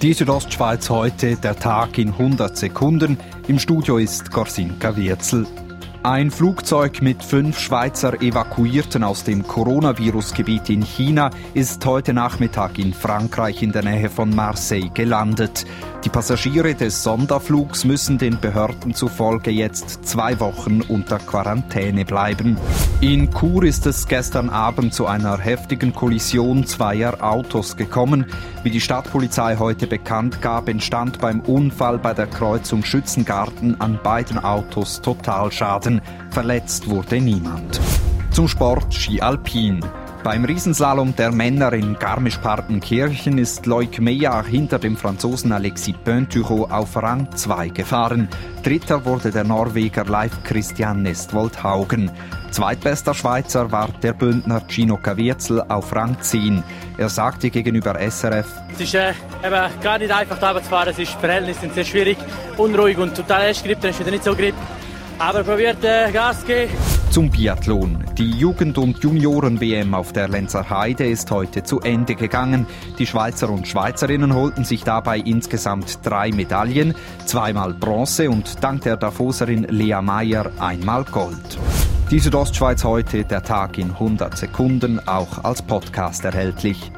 Die Südostschweiz heute, der Tag in 100 Sekunden. Im Studio ist Gorsinka Wirzel. Ein Flugzeug mit fünf Schweizer Evakuierten aus dem Coronavirus-Gebiet in China ist heute Nachmittag in Frankreich in der Nähe von Marseille gelandet. Die Passagiere des Sonderflugs müssen den Behörden zufolge jetzt zwei Wochen unter Quarantäne bleiben. In Chur ist es gestern Abend zu einer heftigen Kollision zweier Autos gekommen. Wie die Stadtpolizei heute bekannt gab, entstand beim Unfall bei der Kreuzung Schützengarten an beiden Autos Totalschaden. Verletzt wurde niemand. Zum Sport Ski Alpin. Beim Riesenslalom der Männer in Garmisch-Partenkirchen ist Loic Meyer hinter dem Franzosen Alexis Pöntücho auf Rang 2 gefahren. Dritter wurde der Norweger Leif Christian Nestwold Haugen. Zweitbester Schweizer war der Bündner Gino Caviezel auf Rang 10. Er sagte gegenüber SRF, es ist äh, eben gar nicht einfach, da zu fahren. Es ist, Verhältnisse sind sehr schwierig, unruhig und total erst grip, dann ist wieder nicht so grip. Aber probiert äh, Gas geben. Zum Biathlon. Die Jugend- und Junioren-WM auf der Lenzer Heide ist heute zu Ende gegangen. Die Schweizer und Schweizerinnen holten sich dabei insgesamt drei Medaillen, zweimal Bronze und dank der Davoserin Lea Meyer einmal Gold. Die Südostschweiz heute, der Tag in 100 Sekunden, auch als Podcast erhältlich.